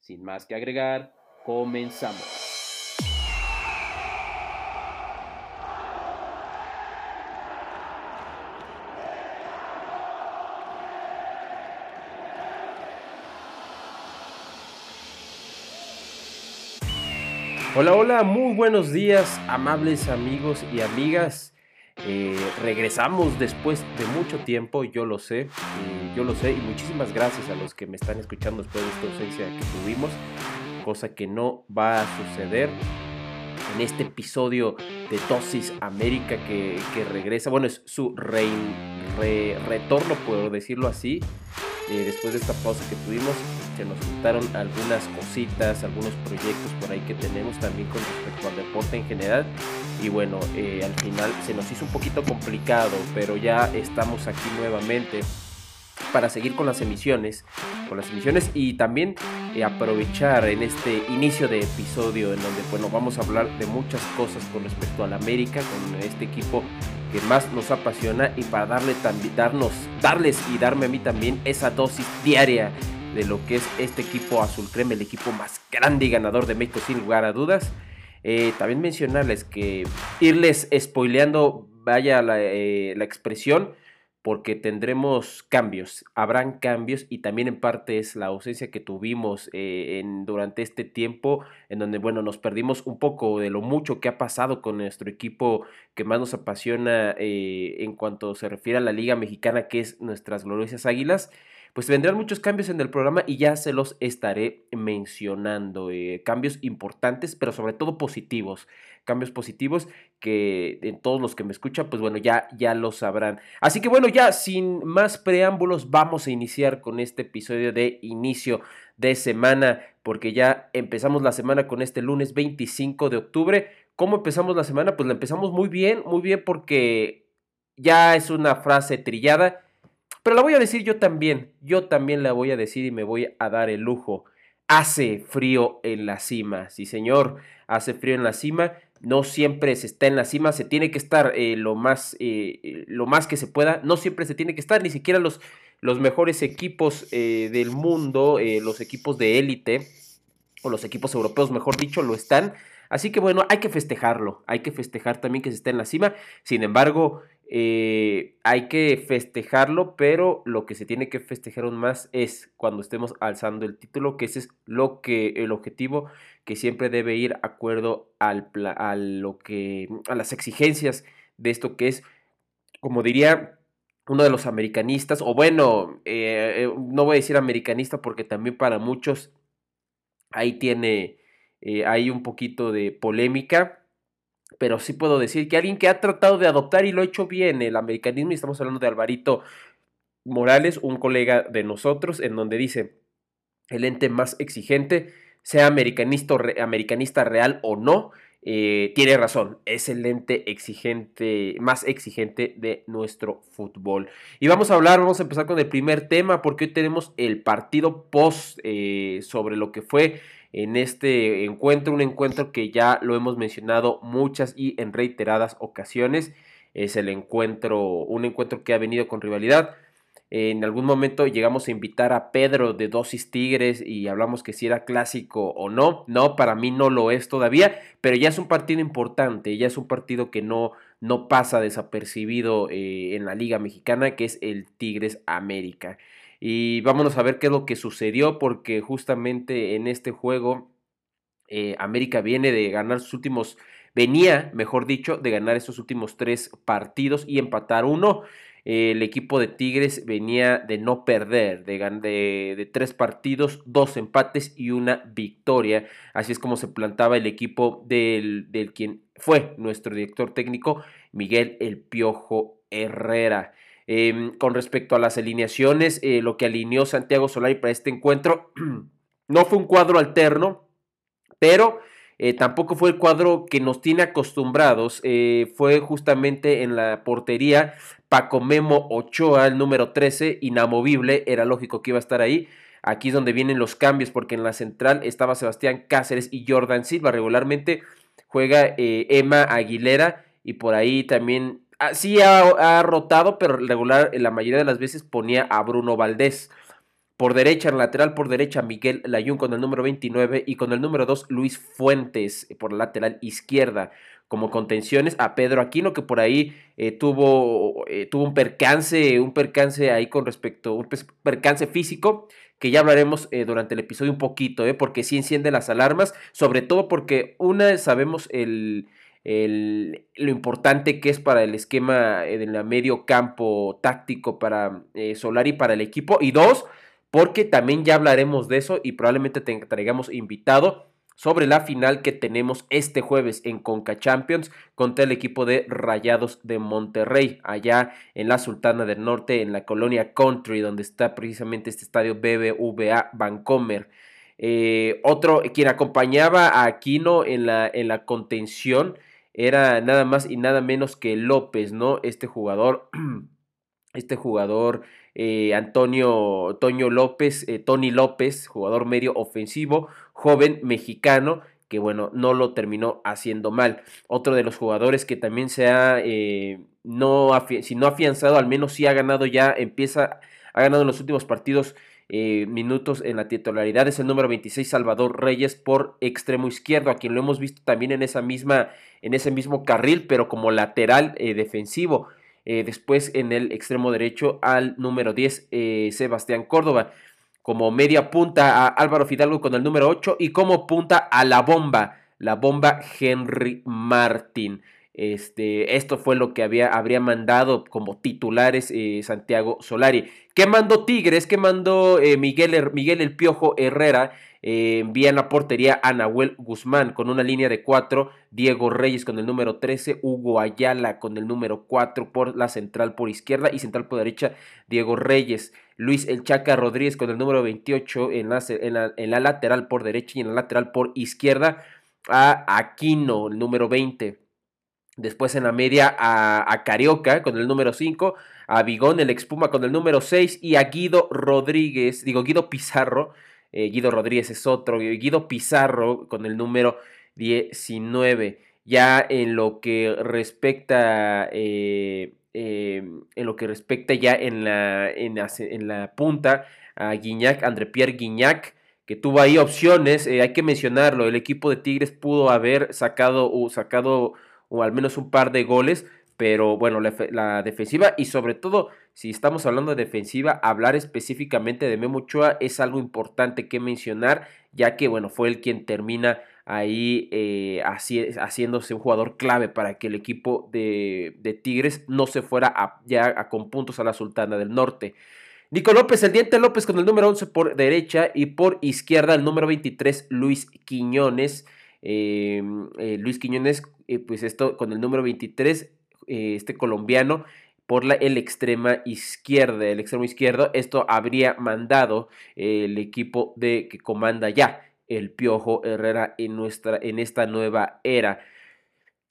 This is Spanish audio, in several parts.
Sin más que agregar, comenzamos. Hola, hola, muy buenos días, amables amigos y amigas. Eh, regresamos después de mucho tiempo, yo lo sé, eh, yo lo sé, y muchísimas gracias a los que me están escuchando después de esta ausencia que tuvimos, cosa que no va a suceder en este episodio de Dosis América que, regresa, bueno, es su retorno, puedo decirlo así, eh, después de esta pausa que tuvimos, se nos juntaron algunas cositas, algunos proyectos por ahí que tenemos también con respecto al deporte en general. Y bueno, eh, al final se nos hizo un poquito complicado, pero ya estamos aquí nuevamente para seguir con las emisiones, con las emisiones y también eh, aprovechar en este inicio de episodio en donde bueno vamos a hablar de muchas cosas con respecto al América, con este equipo que más nos apasiona y para darle darnos, darles y darme a mí también esa dosis diaria de lo que es este equipo azul crema, el equipo más grande y ganador de México sin lugar a dudas. Eh, también mencionarles que irles spoileando, vaya la, eh, la expresión, porque tendremos cambios, habrán cambios y también en parte es la ausencia que tuvimos eh, en, durante este tiempo en donde, bueno, nos perdimos un poco de lo mucho que ha pasado con nuestro equipo que más nos apasiona eh, en cuanto se refiere a la Liga Mexicana, que es nuestras gloriosas Águilas pues vendrán muchos cambios en el programa y ya se los estaré mencionando. Eh, cambios importantes, pero sobre todo positivos. Cambios positivos que en todos los que me escuchan, pues bueno, ya, ya lo sabrán. Así que bueno, ya sin más preámbulos, vamos a iniciar con este episodio de inicio de semana, porque ya empezamos la semana con este lunes 25 de octubre. ¿Cómo empezamos la semana? Pues la empezamos muy bien, muy bien porque ya es una frase trillada pero la voy a decir yo también, yo también la voy a decir y me voy a dar el lujo. Hace frío en la cima, sí señor, hace frío en la cima, no siempre se está en la cima, se tiene que estar eh, lo, más, eh, lo más que se pueda, no siempre se tiene que estar, ni siquiera los, los mejores equipos eh, del mundo, los equipos de élite, o los equipos europeos, mejor dicho, lo están. Así que bueno, hay que festejarlo, hay que festejar también que se está en la cima. Sin embargo, eh, hay que festejarlo, pero lo que se tiene que festejar aún más es cuando estemos alzando el título, que ese es lo que el objetivo que siempre debe ir acuerdo al, a lo que a las exigencias de esto que es, como diría uno de los americanistas, o bueno, eh, eh, no voy a decir americanista porque también para muchos ahí tiene, hay un poquito de polémica pero sí puedo decir que alguien que ha tratado de adoptar y lo ha hecho bien el americanismo, y estamos hablando de Alvarito Morales, un colega de nosotros, en donde dice, el ente más exigente, sea americanista, americanista real o no, eh, tiene razón, es el ente exigente, más exigente de nuestro fútbol. Y vamos a hablar, vamos a empezar con el primer tema, porque hoy tenemos el partido post eh, sobre lo que fue en este encuentro, un encuentro que ya lo hemos mencionado muchas y en reiteradas ocasiones. Es el encuentro, un encuentro que ha venido con rivalidad. En algún momento llegamos a invitar a Pedro de Dosis Tigres y hablamos que si era clásico o no. No, para mí no lo es todavía, pero ya es un partido importante, ya es un partido que no, no pasa desapercibido eh, en la Liga Mexicana, que es el Tigres América. Y vámonos a ver qué es lo que sucedió, porque justamente en este juego eh, América viene de ganar sus últimos, venía, mejor dicho, de ganar esos últimos tres partidos y empatar uno. el equipo de Tigres venía de no perder, de, de, de, tres partidos, dos empates y una victoria. Así es como se plantaba el equipo del, del quien fue nuestro director técnico, Miguel El Piojo Herrera. Em, con respecto a las alineaciones, eh, lo que alineó Santiago Solari para este encuentro, No fue un cuadro alterno, pero eh, tampoco fue el cuadro que nos tiene acostumbrados. Eh, fue justamente en la portería Paco Memo Ochoa, el número 13, inamovible. Era lógico que iba a estar ahí. Aquí es donde vienen los cambios, porque en la central estaba Sebastián Cáceres y Jordan Silva. Regularmente juega Emma Aguilera y por ahí también. Ah, sí ha, rotado, pero regular, la mayoría de las veces ponía a Bruno Valdés. Por derecha, en lateral por derecha, Miguel Layún con el número 29 y con el número 2, Luis Fuentes eh, por la lateral izquierda. Como contenciones a Pedro Aquino, que por ahí eh, tuvo, eh, tuvo un percance, un percance ahí con respecto, un percance físico, que ya hablaremos durante el episodio un poquito, porque sí enciende las alarmas, sobre todo porque una sabemos el, el, lo importante que es para el esquema en el medio campo táctico para Solari, para el equipo, y dos, porque también ya hablaremos de eso y probablemente te traigamos invitado sobre la final que tenemos este jueves en Conca Champions contra el equipo de Rayados de Monterrey, allá en la Sultana del Norte, en la colonia Country, donde está precisamente este estadio BBVA Vancomer. Eh, otro, quien acompañaba a Aquino en la, en la contención era nada más y nada menos que López, ¿no? Este jugador, este jugador eh, Antonio Toño López, eh, Tony López, jugador medio ofensivo, joven mexicano, que bueno, no lo terminó haciendo mal. Otro de los jugadores que también se ha, eh, no, si no afianzado, al menos sí ha ganado ya, empieza, ha ganado en los últimos partidos minutos en la titularidad es el número 26 Salvador Reyes por extremo izquierdo, a quien lo hemos visto también en esa misma, en ese mismo carril, pero como lateral defensivo. Eh, después en el extremo derecho al número 10, eh, Sebastián Córdoba. Como media punta a Álvaro Fidalgo con el número 8 y como punta a la bomba, la bomba Henry Martín. Este, esto fue lo que había, habría mandado como titulares eh, Santiago Solari. ¿Qué mandó Tigres? ¿Qué mandó Miguel, Miguel El Piojo Herrera? eh, envían la portería a Nahuel Guzmán con una línea de 4, Diego Reyes con el número 13, Hugo Ayala con el número 4 por la central por izquierda y central por derecha, Diego Reyes. Luis El Chaca Rodríguez con el número 28 en la, en la, lateral por derecha y en la lateral por izquierda a Aquino, el número 20. Después en la media a, Carioca con el número 5, a Bigón el Expuma con el número 6 y a Guido Rodríguez, digo Guido Pizarro eh, Guido Rodríguez es otro, Guido Pizarro con el número 19. Ya en lo que respecta, eh, eh, en lo que respecta ya en la, en la, punta a Guiñac, André Pierre Guiñac, que tuvo ahí opciones, hay que mencionarlo, el equipo de Tigres pudo haber sacado, o sacado o al menos un par de goles, pero bueno, la, defensiva y sobre todo, si estamos hablando de defensiva, hablar específicamente de Memo Ochoa es algo importante que mencionar, ya que bueno, fue el quien termina ahí eh, haciéndose un jugador clave para que el equipo de, Tigres no se fuera ya con puntos a la Sultana del Norte. Nico López, el Diente López con el número 11 por derecha y por izquierda el número 23 Luis Quiñones. Eh, eh, Luis Quiñones, pues esto con el número 23 eh, este colombiano por la, el extrema izquierda, el extremo izquierdo. Esto habría mandado el equipo de que comanda ya el Piojo Herrera en, nuestra, en esta nueva era.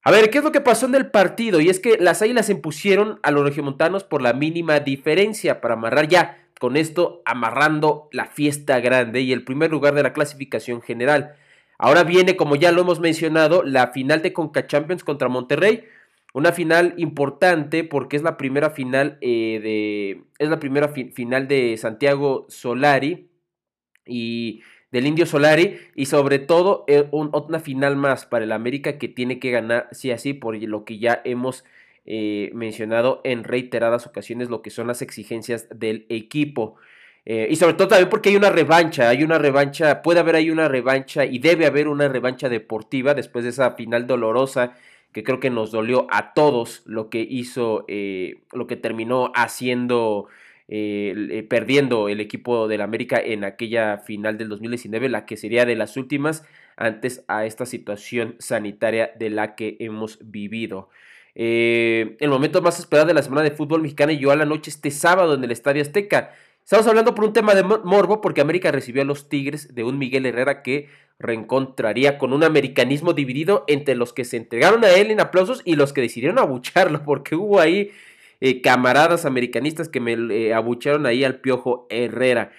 A ver, ¿qué es lo que pasó en el partido? Y es que las águilas se impusieron a los regiomontanos por la mínima diferencia para amarrar ya, con esto amarrando la fiesta grande y el primer lugar de la clasificación general. Ahora viene, como ya lo hemos mencionado, la final de Conca Champions contra Monterrey. Una final importante porque es la primera final eh, de. Es la primera final de Santiago Solari y del Indio Solari. Y sobre todo, eh, una final más para el América que tiene que ganar, sí así, por lo que ya hemos eh, mencionado en reiteradas ocasiones, lo que son las exigencias del equipo. Y sobre todo también porque hay una revancha, hay una revancha, puede haber ahí una revancha y debe haber una revancha deportiva después de esa final dolorosa que creo que nos dolió a todos lo que hizo, eh, lo que terminó haciendo, eh, eh, perdiendo el equipo del América en aquella final del 2019, la que sería de las últimas antes a esta situación sanitaria de la que hemos vivido. el momento más esperado de la semana de fútbol mexicana llegó a la noche este sábado en el Estadio Azteca. Estamos hablando por un tema de morbo porque América recibió a los Tigres de un Miguel Herrera que reencontraría con un americanismo dividido entre los que se entregaron a él en aplausos y los que decidieron abucharlo, porque hubo ahí eh, camaradas americanistas que me eh, abucharon ahí al Piojo Herrera.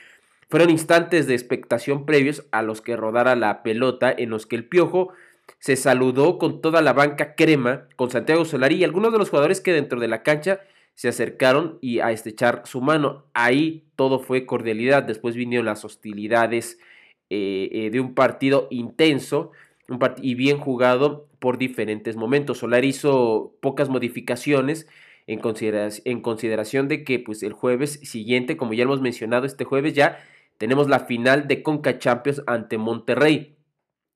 Fueron instantes de expectación previos a los que rodara la pelota, en los que el Piojo se saludó con toda la banca crema, con Santiago Solari y algunos de los jugadores que dentro de la cancha se acercaron y a estrechar su mano. Ahí todo fue cordialidad. Después vinieron las hostilidades eh, de un partido intenso un y bien jugado por diferentes momentos. Solari hizo pocas modificaciones en, en consideración de que pues, el jueves siguiente, como ya hemos mencionado, este jueves ya tenemos la final de Conca Champions ante Monterrey.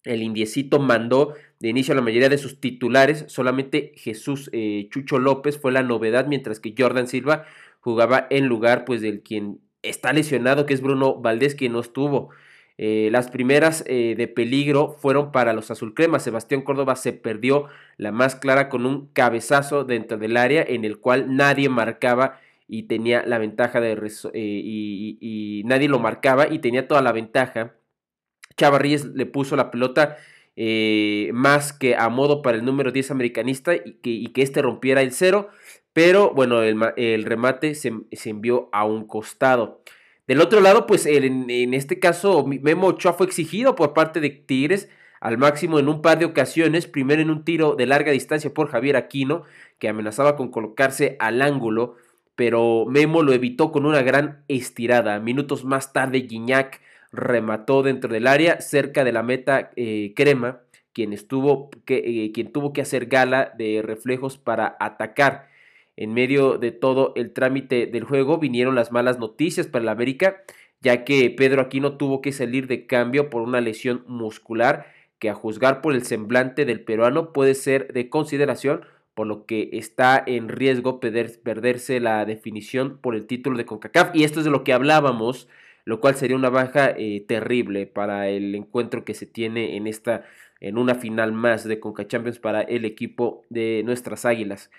El indiecito mandó de inicio la mayoría de sus titulares, solamente Jesús eh, Chucho López fue la novedad, mientras que Jordan Silva jugaba en lugar pues del quien está lesionado, que es Bruno Valdés, quien no estuvo. Eh, las primeras eh, de peligro fueron para los azulcremas. Sebastián Córdoba se perdió la más clara con un cabezazo dentro del área en el cual nadie marcaba y tenía la ventaja de y, nadie lo marcaba y tenía toda la ventaja. Chavarríes le puso la pelota más que a modo para el número 10 americanista y que, este rompiera el cero, pero bueno, el, remate se, envió a un costado. Del otro lado, pues en, este caso Memo Ochoa fue exigido por parte de Tigres al máximo en un par de ocasiones, primero en un tiro de larga distancia por Javier Aquino, que amenazaba con colocarse al ángulo, pero Memo lo evitó con una gran estirada. Minutos más tarde, Guiñac remató dentro del área, cerca de la meta eh, Crema, quien, estuvo, que, eh, quien tuvo que hacer gala de reflejos para atacar. En medio de todo el trámite del juego vinieron las malas noticias para la América, ya que Pedro Aquino tuvo que salir de cambio por una lesión muscular que a juzgar por el semblante del peruano puede ser de consideración, por lo que está en riesgo perderse la definición por el título de CONCACAF. Y esto es de lo que hablábamos, lo cual sería una baja eh, terrible para el encuentro que se tiene en esta en una final más de CONCACHAMPIONS para el equipo de nuestras Águilas.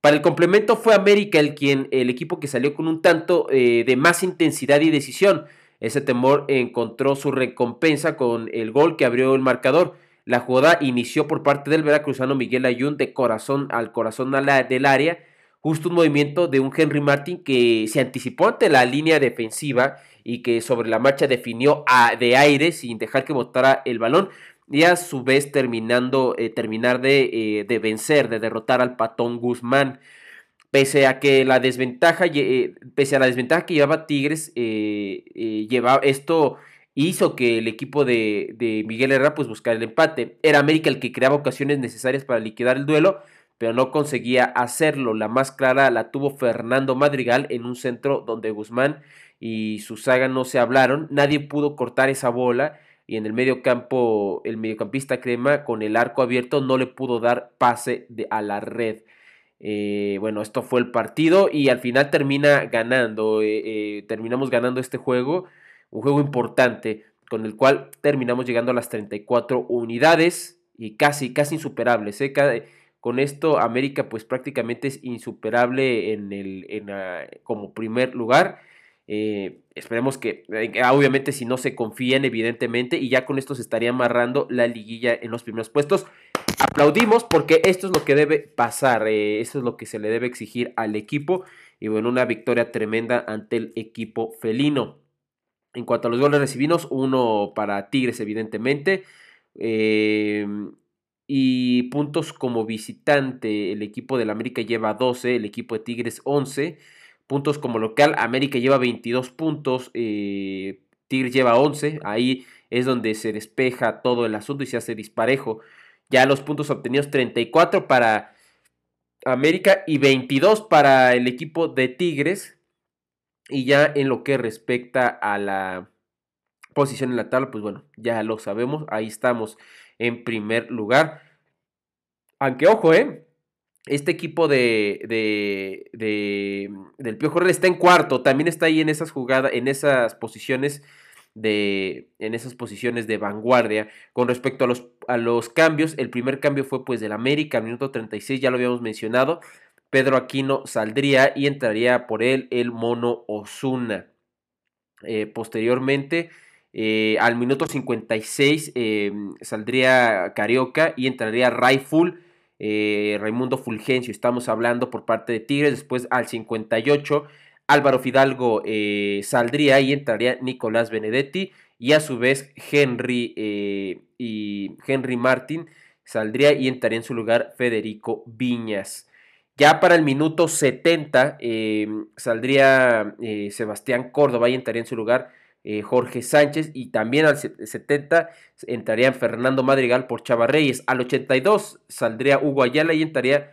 Para el complemento fue América el, quien, el equipo que salió con un tanto eh, de más intensidad y decisión. Ese temor encontró su recompensa con el gol que abrió el marcador. La jugada inició por parte del veracruzano Miguel Ayun de corazón al corazón del área. Justo un movimiento de un Henry Martin que se anticipó ante la línea defensiva y que sobre la marcha definió a, de aire sin dejar que botara el balón y a su vez terminando, eh, terminar de, eh, de, vencer, de derrotar al patón Guzmán. Pese a que la desventaja, eh, pese a la desventaja que llevaba Tigres, llevaba, esto hizo que el equipo de, de, Miguel Herrera pues buscara el empate. Era América el que creaba ocasiones necesarias para liquidar el duelo, pero no conseguía hacerlo. La más clara la tuvo Fernando Madrigal en un centro donde Guzmán y su saga no se hablaron. Nadie pudo cortar esa bola y en el medio campo el mediocampista Crema con el arco abierto no le pudo dar pase de, a la red. Eh, bueno, esto fue el partido y al final termina ganando, eh, eh, terminamos ganando este juego, un juego importante con el cual terminamos llegando a las 34 unidades y casi, casi insuperables. Con esto América pues prácticamente es insuperable en el, en, como primer lugar eh, esperemos que, eh, obviamente, si no se confían, evidentemente, y ya con esto se estaría amarrando la liguilla en los primeros puestos. Aplaudimos porque esto es lo que debe pasar, eh, esto es lo que se le debe exigir al equipo. Y bueno, una victoria tremenda ante el equipo felino. En cuanto a los goles recibidos, uno para Tigres, evidentemente. Y puntos como visitante, el equipo del América lleva 12, el equipo de Tigres 11 puntos como local. América lleva 22 puntos, eh, Tigres lleva 11. Ahí es donde se despeja todo el asunto y se hace disparejo. Ya los puntos obtenidos 34 para América y 22 para el equipo de Tigres. Y ya en lo que respecta a la posición en la tabla, pues bueno, ya lo sabemos. Ahí estamos en primer lugar. Aunque ojo, eh este equipo de, de, de, del Piojo Herrera está en cuarto, también está ahí en esas jugadas, en esas posiciones de en esas posiciones de vanguardia con respecto a los, a los cambios, el primer cambio fue pues del América, minuto 36, ya lo habíamos mencionado, Pedro Aquino saldría y entraría por él el Mono Osuna. posteriormente, al minuto 56 saldría Carioca y entraría Rayful. Raimundo Fulgencio, estamos hablando por parte de Tigres, después al 58 Álvaro Fidalgo saldría y entraría Nicolás Benedetti y a su vez Henry y Henry Martin saldría y entraría en su lugar Federico Viñas. Ya para el minuto 70 eh, saldría eh, Sebastián Córdoba y entraría en su lugar eh, Jorge Sánchez y también al 70 entrarían Fernando Madrigal por Chava Reyes. Al 82 saldría Hugo Ayala y entraría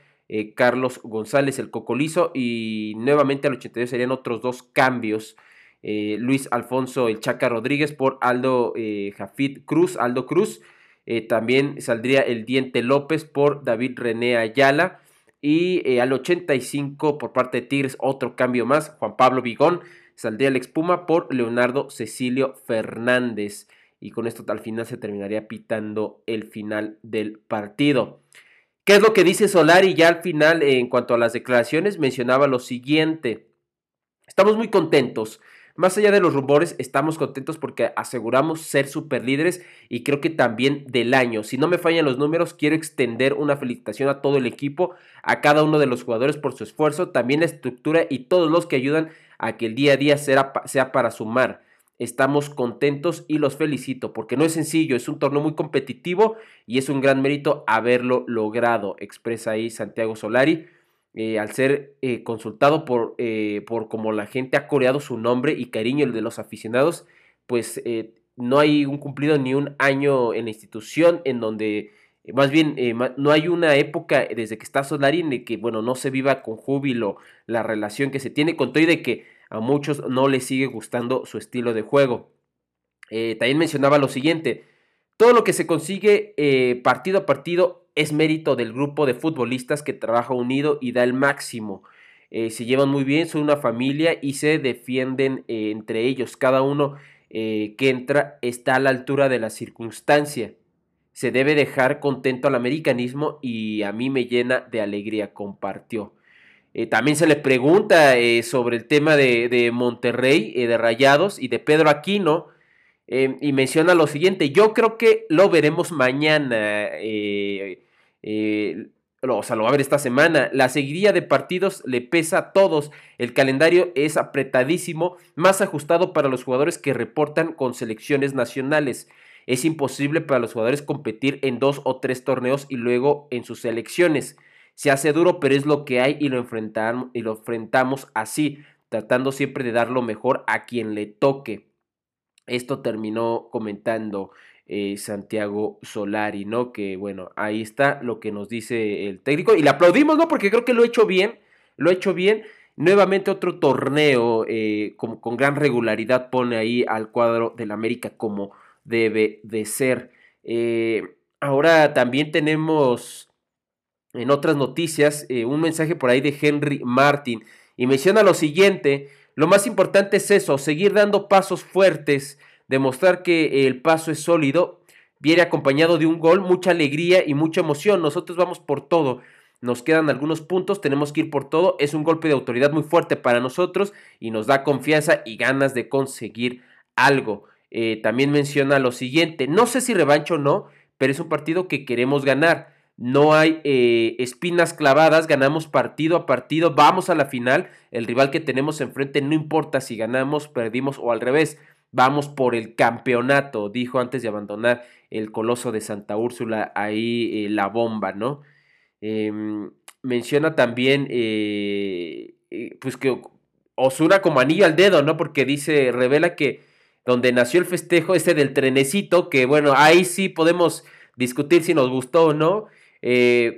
Carlos González el Cocolizo y nuevamente al 82 serían otros dos cambios. Luis Alfonso el Chaca Rodríguez por Aldo Jafid Cruz, Aldo Cruz eh, también saldría el Diente López por David René Ayala. Y eh, al 85 por parte de Tigres, otro cambio más. Juan Pablo Vigón saldría el expuma por Leonardo Cecilio Fernández. Y con esto al final se terminaría pitando el final del partido. ¿Qué es lo que dice Solari? Ya al final, en cuanto a las declaraciones, mencionaba lo siguiente. Estamos muy contentos más allá de los rumores, estamos contentos porque aseguramos ser superlíderes y creo que también del año. Si no me fallan los números, quiero extender una felicitación a todo el equipo, a cada uno de los jugadores por su esfuerzo, también la estructura y todos los que ayudan a que el día a día sea, sea para sumar. Estamos contentos y los felicito porque no es sencillo, es un torneo muy competitivo y es un gran mérito haberlo logrado, expresa ahí Santiago Solari. Eh, al ser eh, consultado por, eh, por como la gente ha coreado su nombre y cariño el de los aficionados, pues no hay un cumplido ni un año en la institución en donde, más bien, no hay una época desde que está Solari en que, bueno, no se viva con júbilo la relación que se tiene con todo y de que a muchos no les sigue gustando su estilo de juego. también mencionaba lo siguiente, todo lo que se consigue partido a partido es mérito del grupo de futbolistas que trabaja unido y da el máximo. Eh, se llevan muy bien, son una familia y se defienden eh, entre ellos. Cada uno eh, que entra está a la altura de la circunstancia. Se debe dejar contento al americanismo y a mí me llena de alegría, compartió. también se le pregunta sobre el tema de, de Monterrey, de Rayados y de Pedro Aquino. y menciona lo siguiente, yo creo que lo veremos mañana. Eh, o sea, lo va a ver esta semana. La seguiría de partidos le pesa a todos. El calendario es apretadísimo, más ajustado para los jugadores que reportan con selecciones nacionales. Es imposible para los jugadores competir en dos o tres torneos y luego en sus selecciones. Se hace duro, pero es lo que hay y lo, enfrentamos, y lo enfrentamos así, tratando siempre de dar lo mejor a quien le toque. Esto terminó comentando eh, Santiago Solari, ¿no? Que bueno, ahí está lo que nos dice el técnico y le aplaudimos, ¿no? Porque creo que lo ha hecho bien, lo ha hecho bien. Nuevamente otro torneo eh, con, gran regularidad pone ahí al cuadro del América como debe de ser. Eh, ahora también tenemos en otras noticias un mensaje por ahí de Henry Martin y menciona lo siguiente, lo más importante es eso, seguir dando pasos fuertes demostrar que el paso es sólido, viene acompañado de un gol, mucha alegría y mucha emoción. Nosotros vamos por todo. Nos quedan algunos puntos, tenemos que ir por todo. Es un golpe de autoridad muy fuerte para nosotros y nos da confianza y ganas de conseguir algo. Eh, también menciona lo siguiente, no sé si revancho o no, pero es un partido que queremos ganar. No hay eh, espinas clavadas, ganamos partido a partido, vamos a la final. El rival que tenemos enfrente no importa si ganamos, perdimos o al revés. Vamos por el campeonato, dijo antes de abandonar el coloso de Santa Úrsula, ahí eh, la bomba, ¿no? Em, menciona también, pues que Osuna como anillo al dedo, ¿no? Porque dice, revela que donde nació el festejo, ese del trenecito, que bueno, ahí sí podemos discutir si nos gustó o no.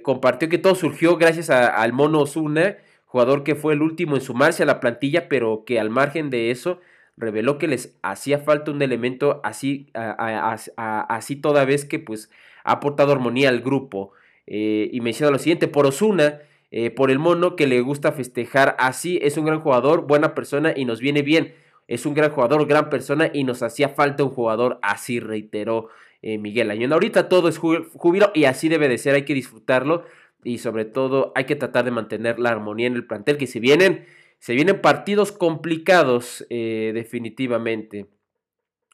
compartió que todo surgió gracias al mono Osuna, jugador que fue el último en sumarse a la plantilla, pero que al margen de eso reveló que les hacía falta un elemento así, así toda vez que pues ha aportado armonía al grupo. Eh, y menciona lo siguiente, por Osuna, eh, por el mono que le gusta festejar así, es un gran jugador, buena persona y nos viene bien. Es un gran jugador, gran persona y nos hacía falta un jugador así, reiteró eh, Miguel Añón. Ahorita todo es júbilo y así debe de ser, hay que disfrutarlo y sobre todo hay que tratar de mantener la armonía en el plantel, que si vienen se vienen partidos complicados definitivamente.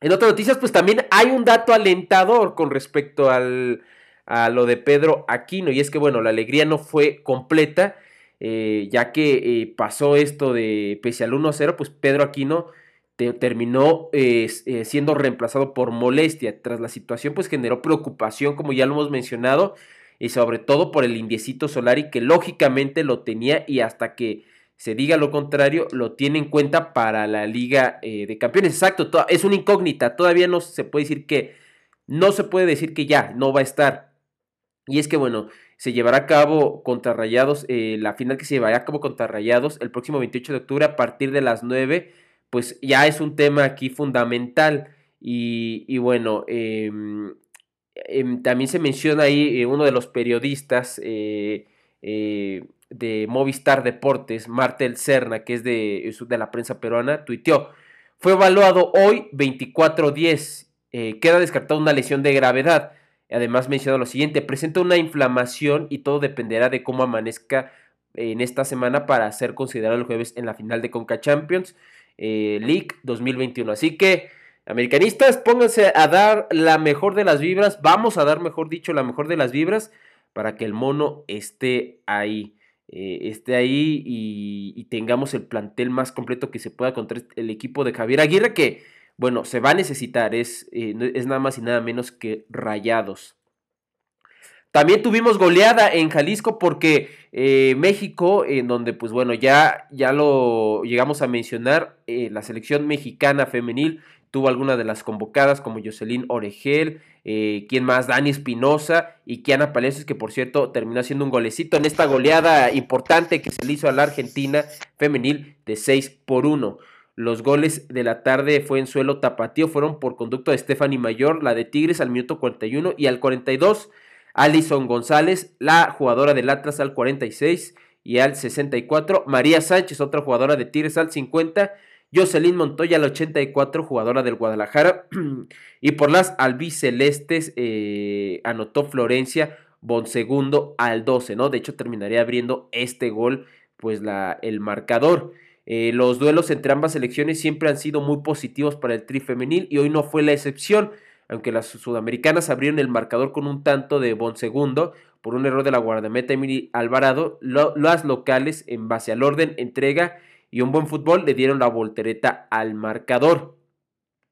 En otras noticias, pues también hay un dato alentador con respecto al, a lo de Pedro Aquino. Y es que, bueno, la alegría no fue completa, eh, ya que eh, pasó esto de, pese al 1-0, pues Pedro Aquino terminó eh, siendo reemplazado por molestia. Tras la situación, pues generó preocupación, como ya lo hemos mencionado, y sobre todo por el indiecito Solari, que lógicamente lo tenía y hasta que se diga lo contrario, lo tiene en cuenta para la Liga de Campeones. Exacto, es una incógnita, todavía no se puede decir que, no se puede decir que ya no va a estar y es que, bueno, se llevará a cabo contra Rayados, eh, la final que se llevará a cabo contra Rayados el próximo 28 de octubre a partir de las 9, pues ya es un tema aquí fundamental. Y, bueno, em, em, también se menciona ahí eh, uno de los periodistas eh, de Movistar Deportes, Martel Cerna, que es de, de la prensa peruana, tuiteó, fue evaluado hoy 24-10, queda descartada una lesión de gravedad. Además menciona lo siguiente, presenta una inflamación y todo dependerá de cómo amanezca en esta semana para ser considerado el jueves en la final de Conca Champions eh, League 2021. Así que, americanistas, pónganse a dar la mejor de las vibras, vamos a dar, mejor dicho, la mejor de las vibras para que el mono esté ahí. Eh, esté ahí y, y, tengamos el plantel más completo que se pueda contra el equipo de Javier Aguirre que bueno, se va a necesitar, es, eh, es nada más y nada menos que rayados. También tuvimos goleada en Jalisco porque eh, México, en donde pues bueno, ya, ya lo llegamos a mencionar, eh, la selección mexicana femenil tuvo algunas de las convocadas como Jocelyn Oregel, quien más, Dani Espinosa y Kiana Palacios, que por cierto terminó haciendo un golecito en esta goleada importante que se le hizo a la Argentina femenil de 6 por 1. Los goles de la tarde fue en suelo tapatío, fueron por conducto de Stephanie Mayor, la de Tigres al minuto 41 y al 42, Alison González, la jugadora del Atlas al 46 y al 64, María Sánchez, otra jugadora de Tigres al 50, Jocelyn Montoya al 84, jugadora del Guadalajara, y por las albicelestes eh, anotó Florencia Bonsegundo al 12, ¿no? De hecho terminaría abriendo este gol, pues la, el marcador. Eh, los duelos entre ambas selecciones siempre han sido muy positivos para el tri femenil y hoy no fue la excepción, aunque las sudamericanas abrieron el marcador con un tanto de Bon Segundo por un error de la guardameta Emily Alvarado, las locales en base al orden, entrega y un buen fútbol le dieron la voltereta al marcador.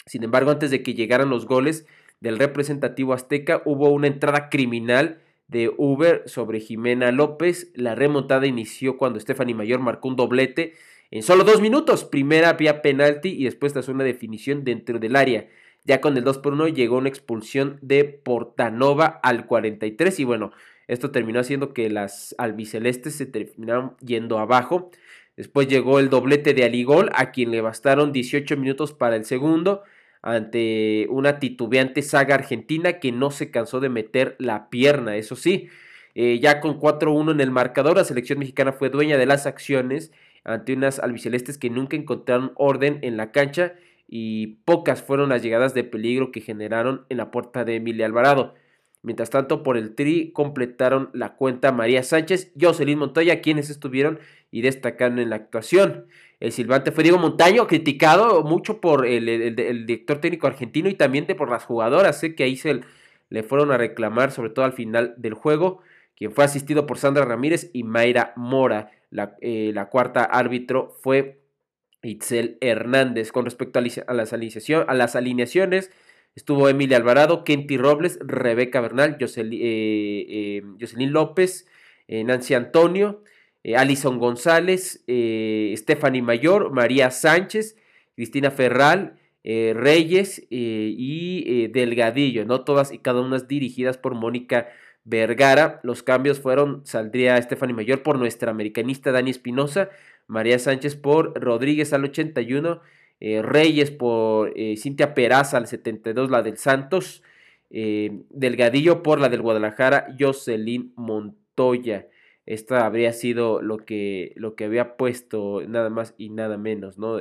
Sin embargo, antes de que llegaran los goles del representativo azteca, hubo una entrada criminal de Uber sobre Jimena López. La remontada inició cuando Stephanie Mayor marcó un doblete en solo dos minutos. Primera vía penalti y después tras una definición dentro del área. Ya con el 2 por 1 llegó una expulsión de Portanova al 43 y bueno, esto terminó haciendo que las albicelestes se terminaron yendo abajo. Después llegó el doblete de Aligol, a quien le bastaron 18 minutos para el segundo, ante una titubeante saga argentina que no se cansó de meter la pierna, eso sí. Eh, ya con 4-1 en el marcador, la selección mexicana fue dueña de las acciones ante unas albicelestes que nunca encontraron orden en la cancha y pocas fueron las llegadas de peligro que generaron en la puerta de Emilia Alvarado. Mientras tanto, por el tri completaron la cuenta María Sánchez y Jocelyn Montoya, quienes estuvieron y destacaron en la actuación. El silbante fue Diego Montaño, criticado mucho por el, director técnico argentino y también por las jugadoras. Sé que ahí se le fueron a reclamar, sobre todo al final del juego, quien fue asistido por Sandra Ramírez y Mayra Mora. Eh, la, cuarta árbitro fue Itzel Hernández. Con respecto a, las, a las alineaciones, estuvo Emilia Alvarado, Kenty Robles, Rebeca Bernal, Jocelyn, eh, eh, López, Nancy Antonio, Alison González, Stephanie Mayor, María Sánchez, Cristina Ferral, Reyes y Delgadillo, ¿no? Todas y cada una dirigidas por Mónica Vergara. Los cambios fueron, saldría Stephanie Mayor por nuestra americanista Dani Espinosa, María Sánchez por Rodríguez al 81, eh, Reyes por eh, Cintia Peraza al 72, la del Santos, eh, Delgadillo por la del Guadalajara, Jocelyn Montoya. Esta habría sido lo que, lo que había puesto nada más y nada menos, ¿no?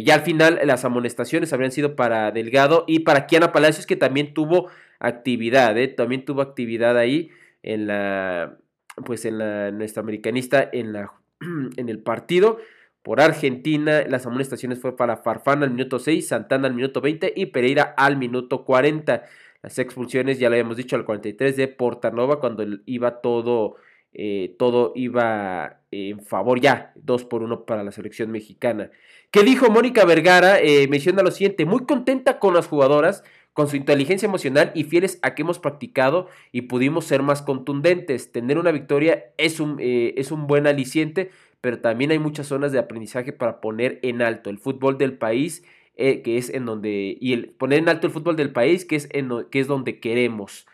Ya al final las amonestaciones habrían sido para Delgado y para Kiana Palacios, que también tuvo actividad, ¿eh? también tuvo actividad ahí en la, pues en la, nuestra americanista en, la, en el partido. por Argentina. Las amonestaciones fue para Farfán al minuto 6, Santana al minuto 20 y Pereira al minuto 40. Las expulsiones, ya lo habíamos dicho, al 43 de Portanova cuando iba todo, eh, todo iba en favor ya, 2 por 1 para la selección mexicana. ¿Qué dijo Mónica Vergara? Eh, menciona lo siguiente, muy contenta con las jugadoras, con su inteligencia emocional y fieles a que hemos practicado y pudimos ser más contundentes. Tener una victoria es un, eh, es un buen aliciente, pero también hay muchas zonas de aprendizaje para poner en alto el fútbol del país, eh, que es en donde, y el, poner en alto el fútbol del país, que es, en, que es donde queremos.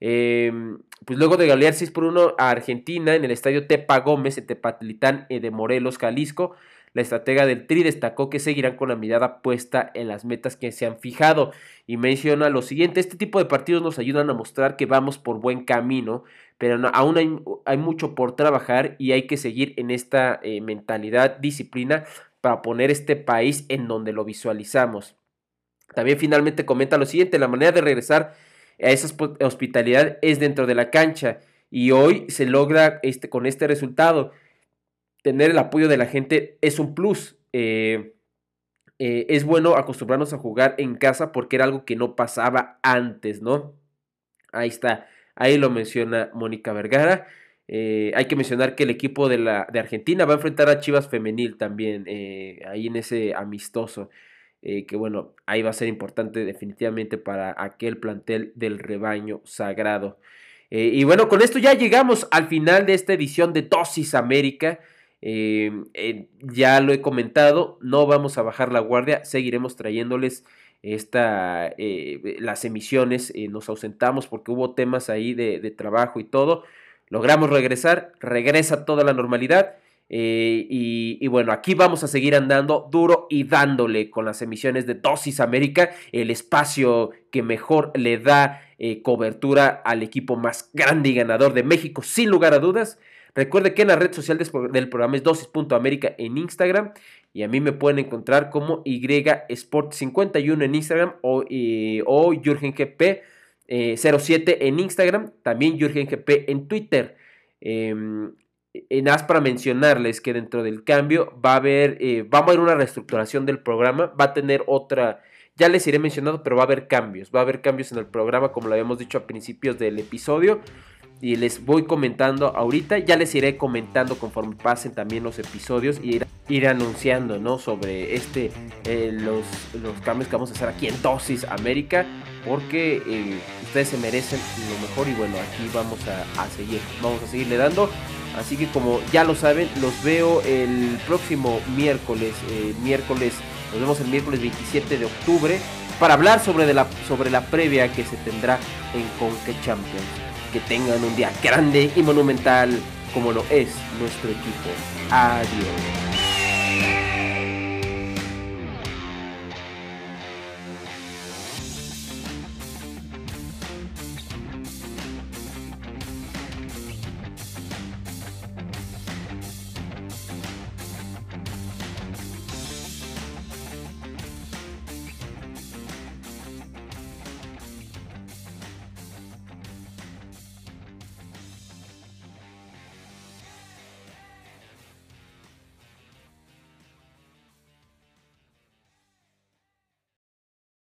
Em, pues luego de galear 6 por 1 a Argentina en el estadio Tepa Gómez en Tepatitlán eh, de Morelos, Jalisco, la estratega del Tri destacó que seguirán con la mirada puesta en las metas que se han fijado y menciona lo siguiente, este tipo de partidos nos ayudan a mostrar que vamos por buen camino, pero aún hay, mucho por trabajar y hay que seguir en esta eh, mentalidad, disciplina para poner este país en donde lo visualizamos. También finalmente comenta lo siguiente, la manera de regresar esa hospitalidad es dentro de la cancha y hoy se logra este, con este resultado tener el apoyo de la gente es un plus. Eh, eh, es bueno acostumbrarnos a jugar en casa porque era algo que no pasaba antes, ¿no? Ahí está, ahí lo menciona Mónica Vergara. Eh, hay que mencionar que el equipo de, la, de Argentina va a enfrentar a Chivas Femenil también, ahí en ese amistoso. Que bueno, ahí va a ser importante definitivamente para aquel plantel del rebaño sagrado. y bueno, con esto ya llegamos al final de esta edición de Dosis América. Eh, eh, ya lo he comentado, no vamos a bajar la guardia, seguiremos trayéndoles esta, eh, las emisiones, nos ausentamos porque hubo temas ahí de, trabajo y todo, logramos regresar, regresa toda la normalidad. Y, y, bueno, aquí vamos a seguir andando duro y dándole con las emisiones de Dosis América, el espacio que mejor le da cobertura al equipo más grande y ganador de México, sin lugar a dudas. Recuerde que en la red social del programa es dosis.américa en Instagram y a mí me pueden encontrar como YSport51 en Instagram o, eh, o JurgenGP07 eh, en Instagram, también JurgenGP en Twitter. Eh, en para mencionarles que dentro del cambio va a haber, eh, va a haber una reestructuración del programa, va a tener otra, ya les iré mencionando, pero va a haber cambios, va a haber cambios en el programa como lo habíamos dicho a principios del episodio y les voy comentando ahorita, ya les iré comentando conforme pasen también los episodios y ir, anunciando, ¿no? Sobre este, eh, los, los, cambios que vamos a hacer aquí en Dosis América, porque eh, ustedes se merecen lo mejor y bueno, aquí vamos a, seguir, vamos a seguirle dando. Así que como ya lo saben, los veo el próximo miércoles, eh, miércoles, nos vemos el miércoles 27 de octubre para hablar sobre, la, sobre la previa que se tendrá en Conque Champions que tengan un día grande y monumental como lo es nuestro equipo. Adiós.